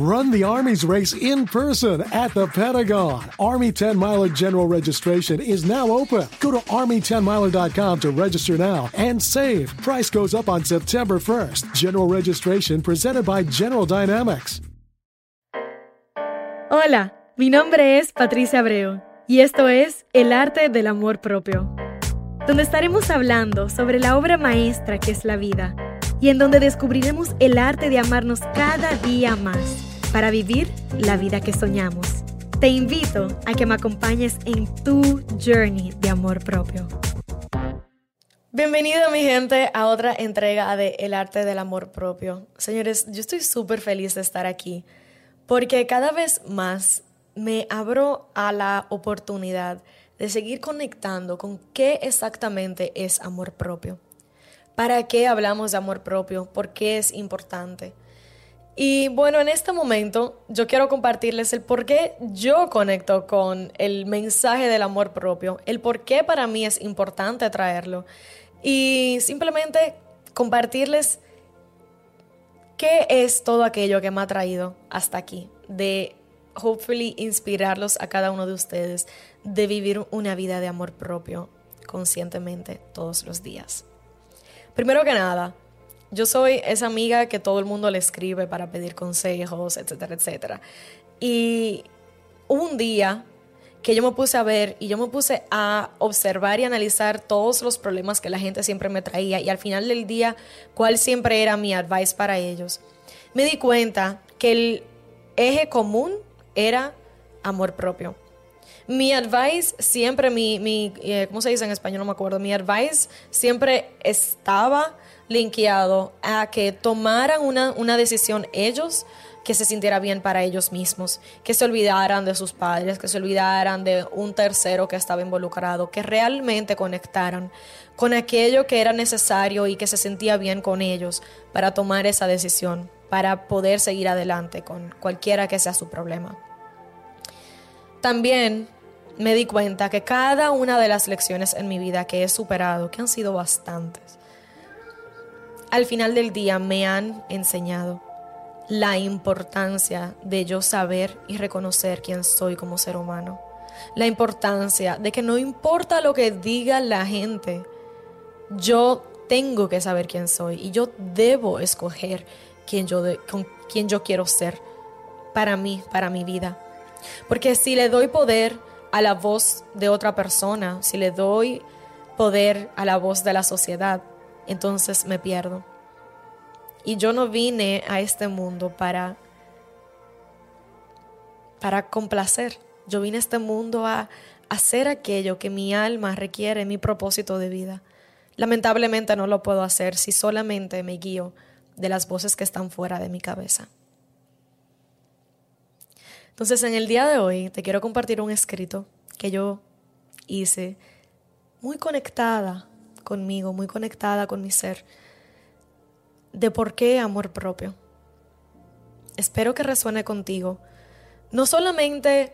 Run the Army's race in person at the Pentagon. Army 10 Miler General Registration is now open. Go to Army10Miler.com to register now and save. Price goes up on September 1st. General registration presented by General Dynamics. Hola, mi nombre es Patricia Abreu y esto es El Arte del Amor Propio, donde estaremos hablando sobre la obra maestra que es la vida y en donde descubriremos el arte de amarnos cada día más para vivir la vida que soñamos. Te invito a que me acompañes en tu journey de amor propio. Bienvenido mi gente a otra entrega de El arte del amor propio. Señores, yo estoy súper feliz de estar aquí porque cada vez más me abro a la oportunidad de seguir conectando con qué exactamente es amor propio. ¿Para qué hablamos de amor propio? ¿Por qué es importante? Y bueno, en este momento yo quiero compartirles el por qué yo conecto con el mensaje del amor propio, el por qué para mí es importante traerlo y simplemente compartirles qué es todo aquello que me ha traído hasta aquí, de hopefully inspirarlos a cada uno de ustedes de vivir una vida de amor propio conscientemente todos los días. Primero que nada, yo soy esa amiga que todo el mundo le escribe para pedir consejos, etcétera, etcétera. Y un día que yo me puse a ver y yo me puse a observar y analizar todos los problemas que la gente siempre me traía y al final del día cuál siempre era mi advice para ellos. Me di cuenta que el eje común era amor propio. Mi advice siempre, mi, mi eh, ¿cómo se dice en español? No me acuerdo. Mi advice siempre estaba linkeado a que tomaran una, una decisión ellos que se sintiera bien para ellos mismos, que se olvidaran de sus padres, que se olvidaran de un tercero que estaba involucrado, que realmente conectaran con aquello que era necesario y que se sentía bien con ellos para tomar esa decisión, para poder seguir adelante con cualquiera que sea su problema. También me di cuenta que cada una de las lecciones en mi vida que he superado, que han sido bastantes, al final del día me han enseñado la importancia de yo saber y reconocer quién soy como ser humano. La importancia de que no importa lo que diga la gente, yo tengo que saber quién soy y yo debo escoger quién yo, con quién yo quiero ser para mí, para mi vida. Porque si le doy poder a la voz de otra persona, si le doy poder a la voz de la sociedad, entonces me pierdo. Y yo no vine a este mundo para para complacer. Yo vine a este mundo a hacer aquello que mi alma requiere, mi propósito de vida. Lamentablemente no lo puedo hacer si solamente me guío de las voces que están fuera de mi cabeza. Entonces, en el día de hoy te quiero compartir un escrito que yo hice muy conectada conmigo, muy conectada con mi ser, de por qué amor propio. Espero que resuene contigo, no solamente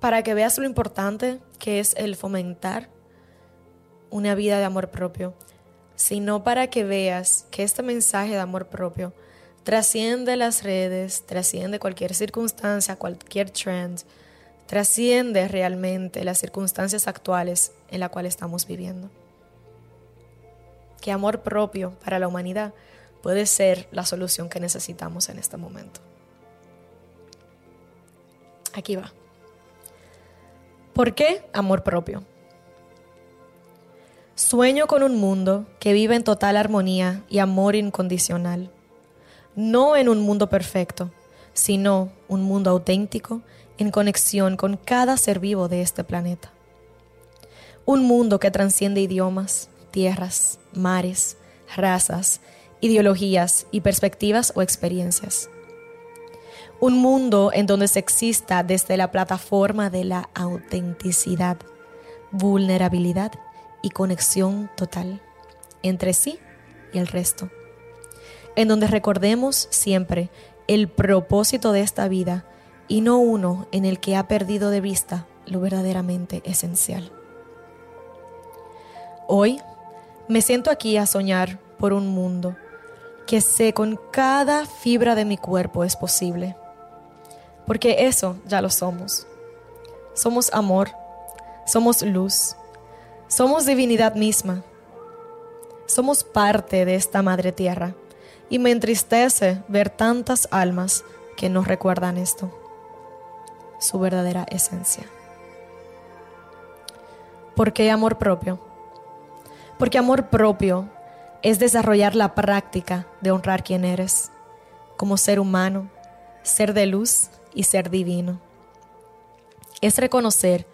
para que veas lo importante que es el fomentar una vida de amor propio, sino para que veas que este mensaje de amor propio trasciende las redes, trasciende cualquier circunstancia, cualquier trend, trasciende realmente las circunstancias actuales en las cuales estamos viviendo. Que amor propio para la humanidad puede ser la solución que necesitamos en este momento. Aquí va. ¿Por qué amor propio? Sueño con un mundo que vive en total armonía y amor incondicional. No en un mundo perfecto, sino un mundo auténtico en conexión con cada ser vivo de este planeta. Un mundo que transciende idiomas, tierras, mares, razas, ideologías y perspectivas o experiencias. Un mundo en donde se exista desde la plataforma de la autenticidad, vulnerabilidad y conexión total entre sí y el resto. En donde recordemos siempre el propósito de esta vida y no uno en el que ha perdido de vista lo verdaderamente esencial. Hoy me siento aquí a soñar por un mundo que sé con cada fibra de mi cuerpo es posible. Porque eso ya lo somos. Somos amor, somos luz, somos divinidad misma. Somos parte de esta madre tierra y me entristece ver tantas almas que no recuerdan esto, su verdadera esencia. ¿Por qué amor propio? Porque amor propio es desarrollar la práctica de honrar quien eres, como ser humano, ser de luz y ser divino. Es reconocer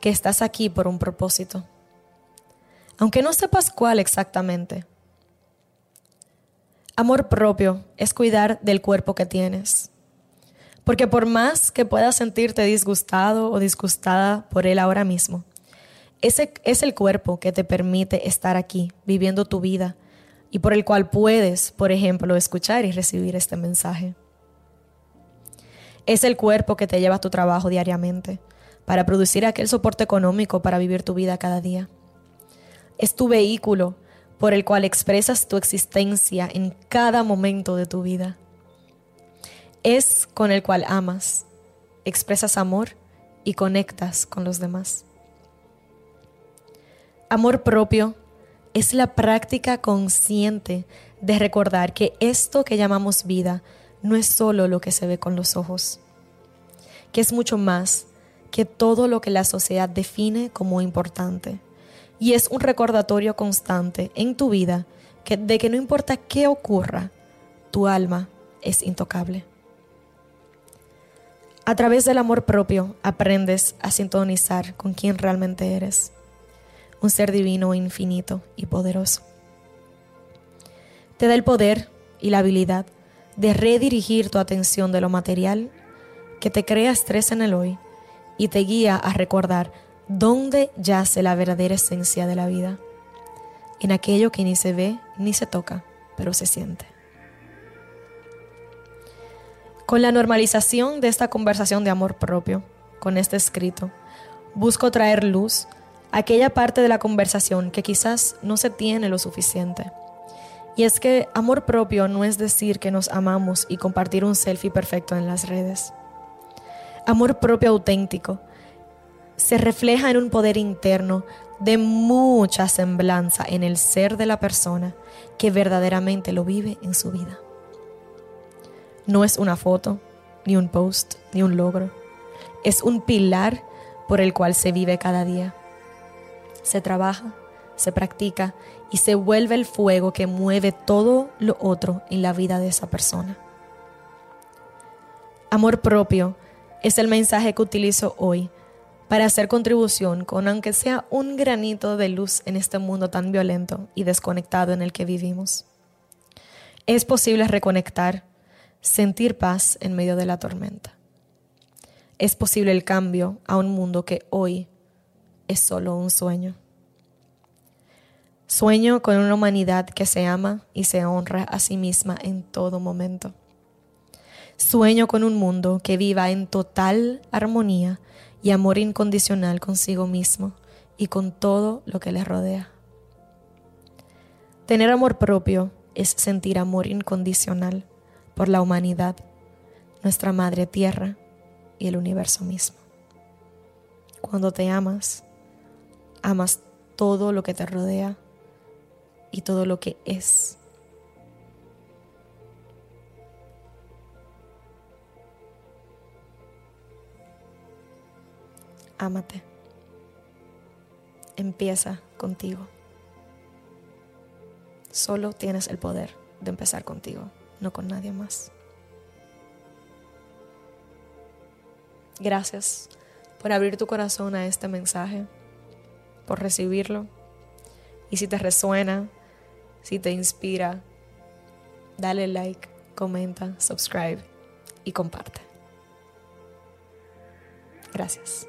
que estás aquí por un propósito, aunque no sepas cuál exactamente. Amor propio es cuidar del cuerpo que tienes, porque por más que puedas sentirte disgustado o disgustada por él ahora mismo, ese es el cuerpo que te permite estar aquí, viviendo tu vida, y por el cual puedes, por ejemplo, escuchar y recibir este mensaje. Es el cuerpo que te lleva a tu trabajo diariamente, para producir aquel soporte económico para vivir tu vida cada día. Es tu vehículo por el cual expresas tu existencia en cada momento de tu vida. Es con el cual amas, expresas amor y conectas con los demás. Amor propio es la práctica consciente de recordar que esto que llamamos vida no es solo lo que se ve con los ojos, que es mucho más que todo lo que la sociedad define como importante. Y es un recordatorio constante en tu vida de que no importa qué ocurra, tu alma es intocable. A través del amor propio aprendes a sintonizar con quien realmente eres un ser divino, infinito y poderoso. Te da el poder y la habilidad de redirigir tu atención de lo material que te crea estrés en el hoy y te guía a recordar dónde yace la verdadera esencia de la vida, en aquello que ni se ve ni se toca, pero se siente. Con la normalización de esta conversación de amor propio, con este escrito, busco traer luz aquella parte de la conversación que quizás no se tiene lo suficiente. Y es que amor propio no es decir que nos amamos y compartir un selfie perfecto en las redes. Amor propio auténtico se refleja en un poder interno de mucha semblanza en el ser de la persona que verdaderamente lo vive en su vida. No es una foto, ni un post, ni un logro. Es un pilar por el cual se vive cada día se trabaja, se practica y se vuelve el fuego que mueve todo lo otro en la vida de esa persona. Amor propio es el mensaje que utilizo hoy para hacer contribución con aunque sea un granito de luz en este mundo tan violento y desconectado en el que vivimos. Es posible reconectar, sentir paz en medio de la tormenta. Es posible el cambio a un mundo que hoy es solo un sueño. Sueño con una humanidad que se ama y se honra a sí misma en todo momento. Sueño con un mundo que viva en total armonía y amor incondicional consigo mismo y con todo lo que le rodea. Tener amor propio es sentir amor incondicional por la humanidad, nuestra madre tierra y el universo mismo. Cuando te amas, amas todo lo que te rodea y todo lo que es. Ámate. Empieza contigo. Solo tienes el poder de empezar contigo, no con nadie más. Gracias por abrir tu corazón a este mensaje por recibirlo. Y si te resuena, si te inspira, dale like, comenta, subscribe y comparte. Gracias.